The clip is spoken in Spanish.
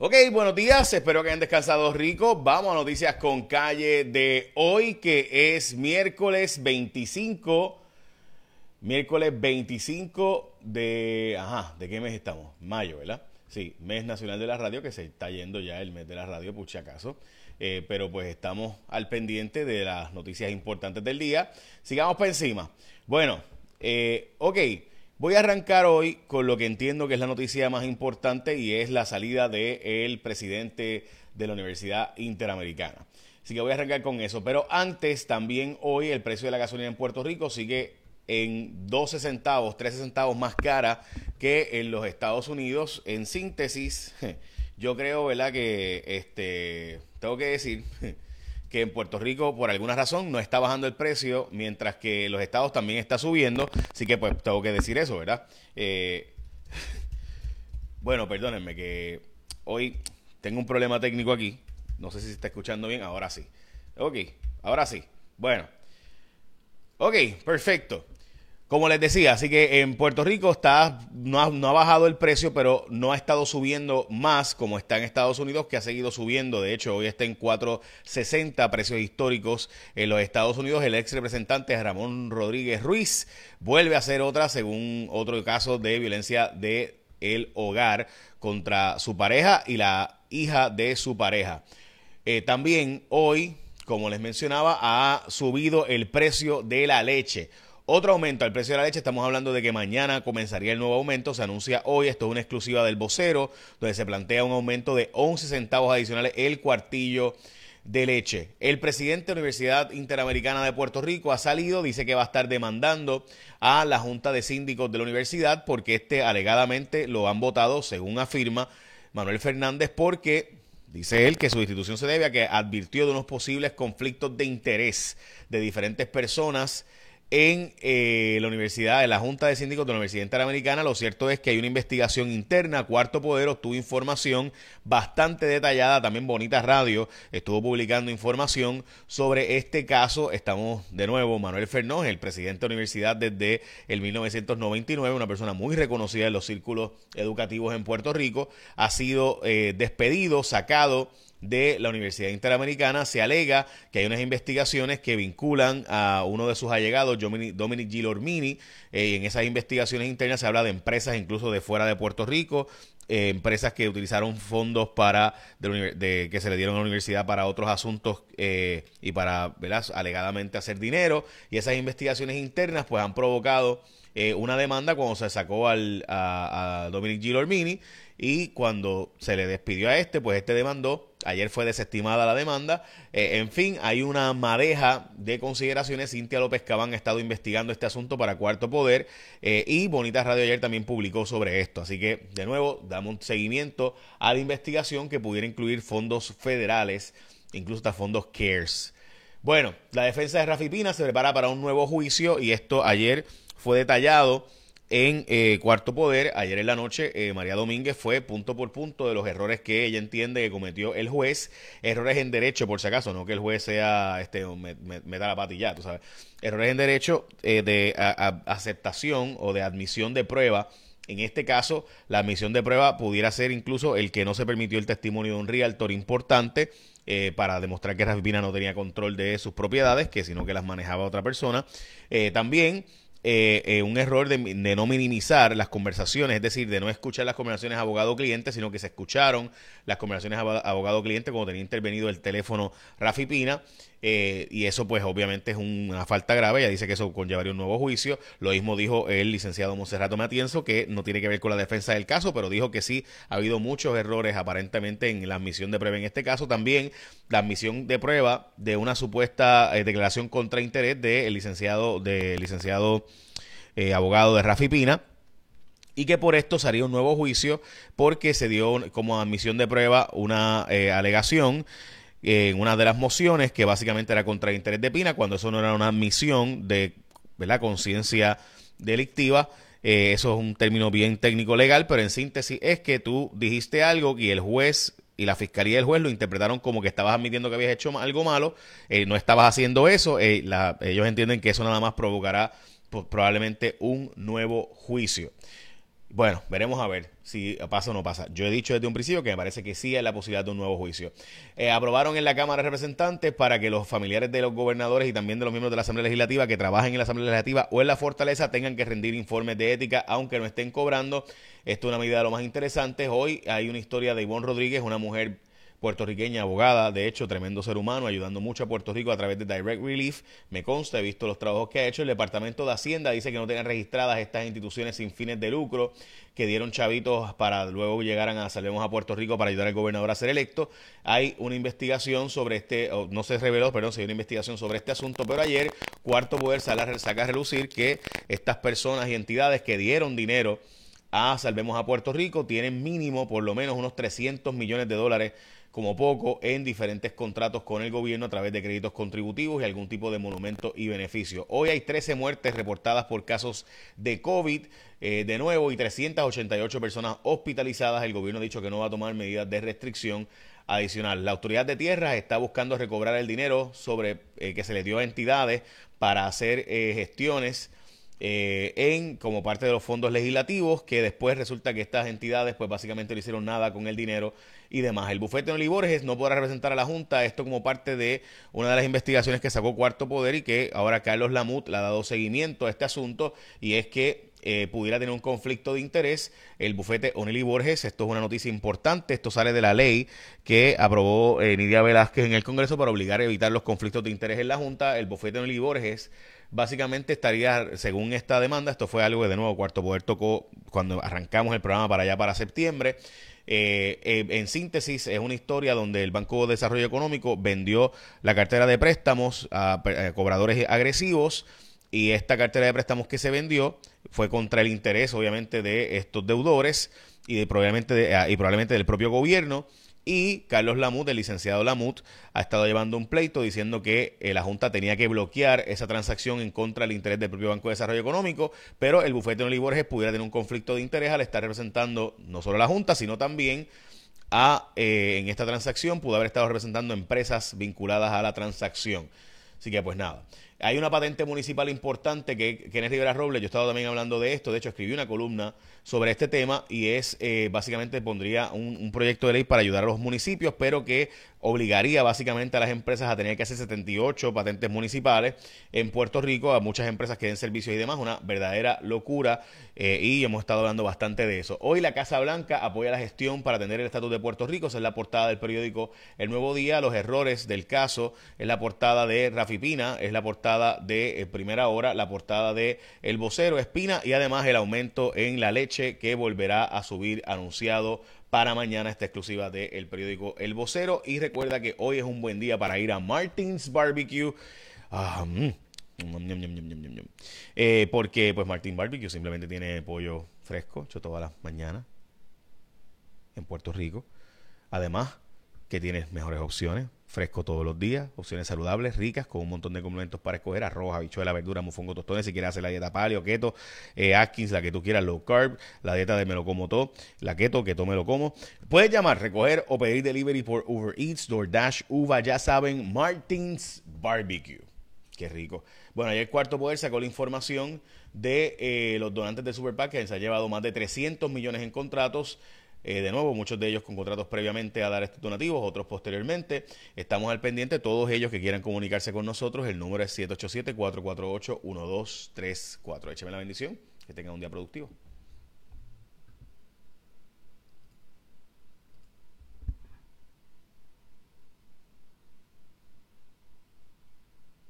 Ok, buenos días, espero que hayan descansado rico. Vamos a noticias con calle de hoy, que es miércoles 25. Miércoles 25 de... Ajá, ¿de qué mes estamos? Mayo, ¿verdad? Sí, mes nacional de la radio, que se está yendo ya el mes de la radio, por si acaso. Eh, pero pues estamos al pendiente de las noticias importantes del día. Sigamos por encima. Bueno, eh, ok. Voy a arrancar hoy con lo que entiendo que es la noticia más importante y es la salida del presidente de la Universidad Interamericana. Así que voy a arrancar con eso. Pero antes, también hoy el precio de la gasolina en Puerto Rico sigue en 12 centavos, 13 centavos más cara que en los Estados Unidos. En síntesis, yo creo, ¿verdad? Que este, tengo que decir que en Puerto Rico por alguna razón no está bajando el precio, mientras que los estados también está subiendo, así que pues tengo que decir eso, ¿verdad? Eh, bueno, perdónenme que hoy tengo un problema técnico aquí, no sé si se está escuchando bien, ahora sí. Ok, ahora sí. Bueno. Ok, perfecto. Como les decía, así que en Puerto Rico está, no ha, no ha, bajado el precio, pero no ha estado subiendo más como está en Estados Unidos, que ha seguido subiendo. De hecho, hoy está en 4.60 precios históricos en los Estados Unidos. El ex representante Ramón Rodríguez Ruiz vuelve a hacer otra, según otro caso de violencia de el hogar contra su pareja y la hija de su pareja. Eh, también hoy, como les mencionaba, ha subido el precio de la leche. Otro aumento al precio de la leche, estamos hablando de que mañana comenzaría el nuevo aumento, se anuncia hoy, esto es una exclusiva del vocero, donde se plantea un aumento de 11 centavos adicionales el cuartillo de leche. El presidente de la Universidad Interamericana de Puerto Rico ha salido, dice que va a estar demandando a la Junta de Síndicos de la universidad porque este alegadamente lo han votado, según afirma Manuel Fernández, porque Dice él que su institución se debe a que advirtió de unos posibles conflictos de interés de diferentes personas en eh, la universidad, en la Junta de Síndicos de la Universidad Interamericana. Lo cierto es que hay una investigación interna. Cuarto Poder obtuvo información bastante detallada. También Bonita Radio estuvo publicando información sobre este caso. Estamos de nuevo, Manuel Fernós, el presidente de la universidad desde el 1999, una persona muy reconocida en los círculos educativos en Puerto Rico. Ha sido eh, despedido, sacado de la Universidad Interamericana. Se alega que hay unas investigaciones que vinculan a uno de sus allegados, Dominic Gilormini. Eh, en esas investigaciones internas se habla de empresas incluso de fuera de Puerto Rico, eh, empresas que utilizaron fondos para de, que se le dieron a la universidad para otros asuntos eh, y para, ¿verdad? alegadamente hacer dinero. Y esas investigaciones internas pues han provocado una demanda cuando se sacó al, a, a Dominic Gilormini y cuando se le despidió a este, pues este demandó. Ayer fue desestimada la demanda. Eh, en fin, hay una madeja de consideraciones. Cintia López Cabán ha estado investigando este asunto para Cuarto Poder eh, y Bonita Radio ayer también publicó sobre esto. Así que, de nuevo, damos un seguimiento a la investigación que pudiera incluir fondos federales, incluso hasta fondos CARES. Bueno, la defensa de Rafi Pina se prepara para un nuevo juicio y esto ayer fue detallado en eh, Cuarto Poder, ayer en la noche, eh, María Domínguez fue punto por punto de los errores que ella entiende que cometió el juez. Errores en derecho, por si acaso, no que el juez sea, este, me, da la patilla, tú sabes. Errores en derecho eh, de aceptación o de admisión de prueba. En este caso, la admisión de prueba pudiera ser incluso el que no se permitió el testimonio de un realtor importante para demostrar que Rafi Pina no tenía control de sus propiedades, que sino que las manejaba otra persona. también eh, eh, un error de, no minimizar las conversaciones, es decir, de no escuchar las conversaciones abogado-cliente, sino que se escucharon las conversaciones abogado-cliente cuando tenía intervenido el teléfono Rafi Pina. Eh, y eso pues obviamente es una falta grave, ella dice que eso conllevaría un nuevo juicio, lo mismo dijo el licenciado Monserrato Matienzo, que no tiene que ver con la defensa del caso, pero dijo que sí ha habido muchos errores aparentemente en la admisión de prueba en este caso, también la admisión de prueba de una supuesta eh, declaración contra interés del licenciado, de licenciado eh, abogado de Rafi Pina, y que por esto sería un nuevo juicio porque se dio como admisión de prueba una alegación en una de las mociones que básicamente era contra el interés de Pina, cuando eso no era una admisión de la conciencia delictiva. Eh, eso es un término bien técnico legal, pero en síntesis es que tú dijiste algo y el juez y la fiscalía y el juez lo interpretaron como que estabas admitiendo que habías hecho algo malo, eh, no estabas haciendo eso, eh, ellos entienden que eso nada más provocará probablemente un nuevo juicio. Bueno, veremos a ver si pasa o no pasa. Yo he dicho desde un principio que me parece que sí hay la posibilidad de un nuevo juicio. Eh, aprobaron en la Cámara de Representantes para que los familiares de los gobernadores y también de los miembros de la Asamblea Legislativa que trabajen en la Asamblea Legislativa o en la Fortaleza tengan que rendir informes de ética, aunque no estén cobrando. Esto es una medida de lo más interesante. Hoy hay una historia de Ivonne Rodríguez, una mujer puertorriqueña, abogada, de hecho, tremendo ser humano, ayudando mucho a Puerto Rico a través de Direct Relief. Me consta, he visto los trabajos que ha hecho. El Departamento de Hacienda dice que no tengan registradas estas instituciones sin fines de lucro que dieron chavitos para luego llegaran a Salvemos a Puerto Rico para ayudar al gobernador a ser electo. Hay una investigación sobre este, no se reveló, perdón, se dio una investigación sobre este asunto, pero ayer Cuarto Poder saca a relucir que estas personas y entidades que dieron dinero a Salvemos a Puerto Rico tienen mínimo por lo menos unos 300 millones de dólares como poco en diferentes contratos con el gobierno a través de créditos contributivos y algún tipo de monumento y beneficio. Hoy hay 13 muertes reportadas por casos de COVID eh, de nuevo y 388 personas hospitalizadas. El gobierno ha dicho que no va a tomar medidas de restricción adicional. La autoridad de tierras está buscando recobrar el dinero sobre eh, que se le dio a entidades para hacer eh, gestiones eh, en como parte de los fondos legislativos, que después resulta que estas entidades pues básicamente no hicieron nada con el dinero y demás. El bufete de Olivorges no podrá representar a la Junta, esto como parte de una de las investigaciones que sacó Cuarto Poder y que ahora Carlos Lamut le ha dado seguimiento a este asunto y es que eh, pudiera tener un conflicto de interés el bufete Oneli Borges. Esto es una noticia importante. Esto sale de la ley que aprobó eh, Nidia Velázquez en el Congreso para obligar a evitar los conflictos de interés en la Junta. El bufete Oneli Borges básicamente estaría, según esta demanda, esto fue algo que de nuevo Cuarto Poder tocó cuando arrancamos el programa para allá para septiembre. Eh, eh, en síntesis, es una historia donde el Banco de Desarrollo Económico vendió la cartera de préstamos a, cobradores agresivos y esta cartera de préstamos que se vendió fue contra el interés, obviamente, de estos deudores y, probablemente y probablemente del propio gobierno y Carlos Lamut, el licenciado Lamut, ha estado llevando un pleito diciendo que eh, la Junta tenía que bloquear esa transacción en contra del interés del propio Banco de Desarrollo Económico, pero el bufete de Oli Borges pudiera tener un conflicto de interés al estar representando no solo a la Junta, sino también a, eh, en esta transacción, pudo haber estado representando empresas vinculadas a la transacción. Así que pues nada. Hay una patente municipal importante que Kenneth Rivera Robles, yo he estado también hablando de esto, de hecho escribí una columna sobre este tema y es eh, básicamente pondría un, proyecto de ley para ayudar a los municipios, pero que obligaría básicamente a las empresas a tener que hacer 78 patentes municipales en Puerto Rico, a muchas empresas que den servicios y demás, una verdadera locura eh, y hemos estado hablando bastante de eso. Hoy la Casa Blanca apoya la gestión para atender el estatus de Puerto Rico, esa es la portada del periódico El Nuevo Día, los errores del caso, es la portada de Rafi Pina, es la portada de eh, Primera Hora, la portada de El Vocero Espina y además el aumento en la leche que volverá a subir anunciado para mañana esta exclusiva del periódico El Vocero. Y recuerda que hoy es un buen día para ir a Martins Barbecue. Ah, mm, eh, porque pues Martin Barbecue simplemente tiene pollo fresco hecho todas las mañanas en Puerto Rico. Además, que tiene mejores opciones fresco todos los días, opciones saludables, ricas, con un montón de complementos para escoger, arroz, habichuela, verdura, mufongo, tostones, si quieres hacer la dieta paleo, keto, eh, Atkins, la que tú quieras, low carb, la dieta de me lo como todo, la keto, que me lo como. Puedes llamar, recoger o pedir delivery por Uber Eats, DoorDash, Uva, ya saben, Martins Barbecue. Qué rico. Bueno, ayer Cuarto Poder sacó la información de eh, los donantes de Super que se ha llevado más de 300 millones en contratos eh, de nuevo, muchos de ellos con contratos previamente a dar estos donativos, otros posteriormente. Estamos al pendiente, todos ellos que quieran comunicarse con nosotros, el número es 787-448-1234. Écheme la bendición, que tengan un día productivo.